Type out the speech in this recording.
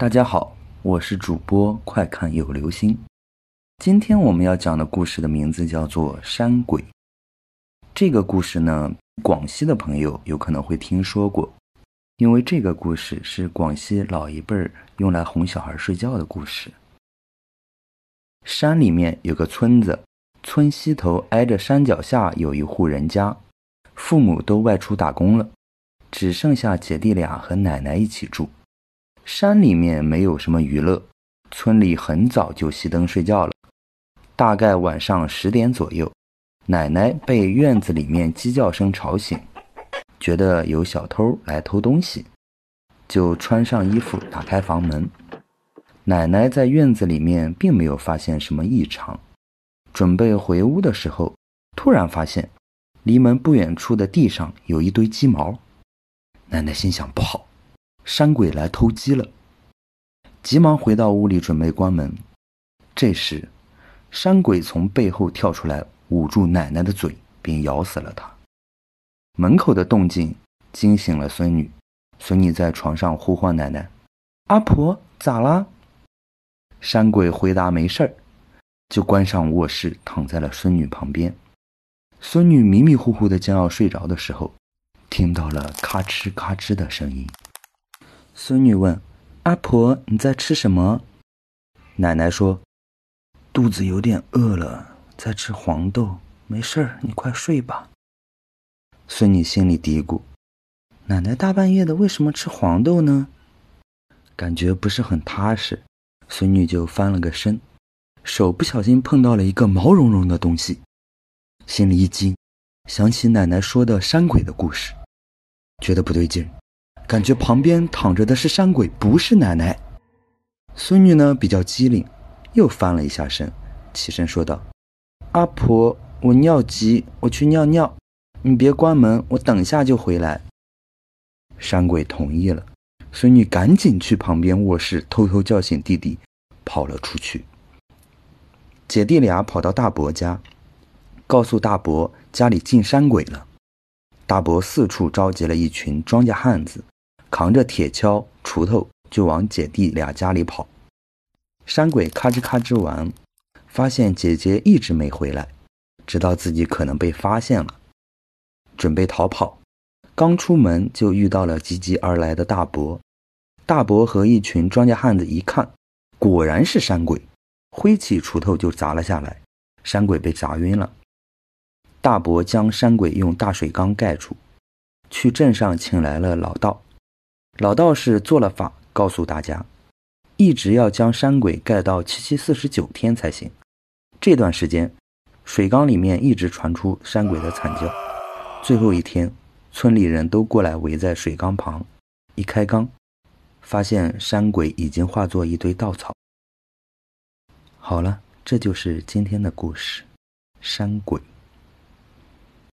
大家好，我是主播快看有流星。今天我们要讲的故事的名字叫做《山鬼》。这个故事呢，广西的朋友有可能会听说过，因为这个故事是广西老一辈儿用来哄小孩睡觉的故事。山里面有个村子，村西头挨着山脚下有一户人家，父母都外出打工了，只剩下姐弟俩和奶奶一起住。山里面没有什么娱乐，村里很早就熄灯睡觉了。大概晚上十点左右，奶奶被院子里面鸡叫声吵醒，觉得有小偷来偷东西，就穿上衣服打开房门。奶奶在院子里面并没有发现什么异常，准备回屋的时候，突然发现离门不远处的地上有一堆鸡毛。奶奶心想不好。山鬼来偷鸡了，急忙回到屋里准备关门。这时，山鬼从背后跳出来，捂住奶奶的嘴，并咬死了她。门口的动静惊醒了孙女，孙女在床上呼唤奶奶：“阿婆，咋啦？”山鬼回答：“没事儿。”就关上卧室，躺在了孙女旁边。孙女迷迷糊糊的将要睡着的时候，听到了咔哧咔哧的声音。孙女问：“阿婆，你在吃什么？”奶奶说：“肚子有点饿了，在吃黄豆。没事儿，你快睡吧。”孙女心里嘀咕：“奶奶大半夜的，为什么吃黄豆呢？”感觉不是很踏实，孙女就翻了个身，手不小心碰到了一个毛茸茸的东西，心里一惊，想起奶奶说的山鬼的故事，觉得不对劲。感觉旁边躺着的是山鬼，不是奶奶。孙女呢比较机灵，又翻了一下身，起身说道：“阿婆，我尿急，我去尿尿，你别关门，我等下就回来。”山鬼同意了，孙女赶紧去旁边卧室偷偷叫醒弟弟，跑了出去。姐弟俩跑到大伯家，告诉大伯家里进山鬼了。大伯四处召集了一群庄稼汉子。扛着铁锹、锄头就往姐弟俩家里跑。山鬼咔吱咔吱完，发现姐姐一直没回来，知道自己可能被发现了，准备逃跑。刚出门就遇到了急急而来的大伯。大伯和一群庄稼汉子一看，果然是山鬼，挥起锄头就砸了下来。山鬼被砸晕了。大伯将山鬼用大水缸盖住，去镇上请来了老道。老道士做了法，告诉大家，一直要将山鬼盖到七七四十九天才行。这段时间，水缸里面一直传出山鬼的惨叫。最后一天，村里人都过来围在水缸旁，一开缸，发现山鬼已经化作一堆稻草。好了，这就是今天的故事，山鬼。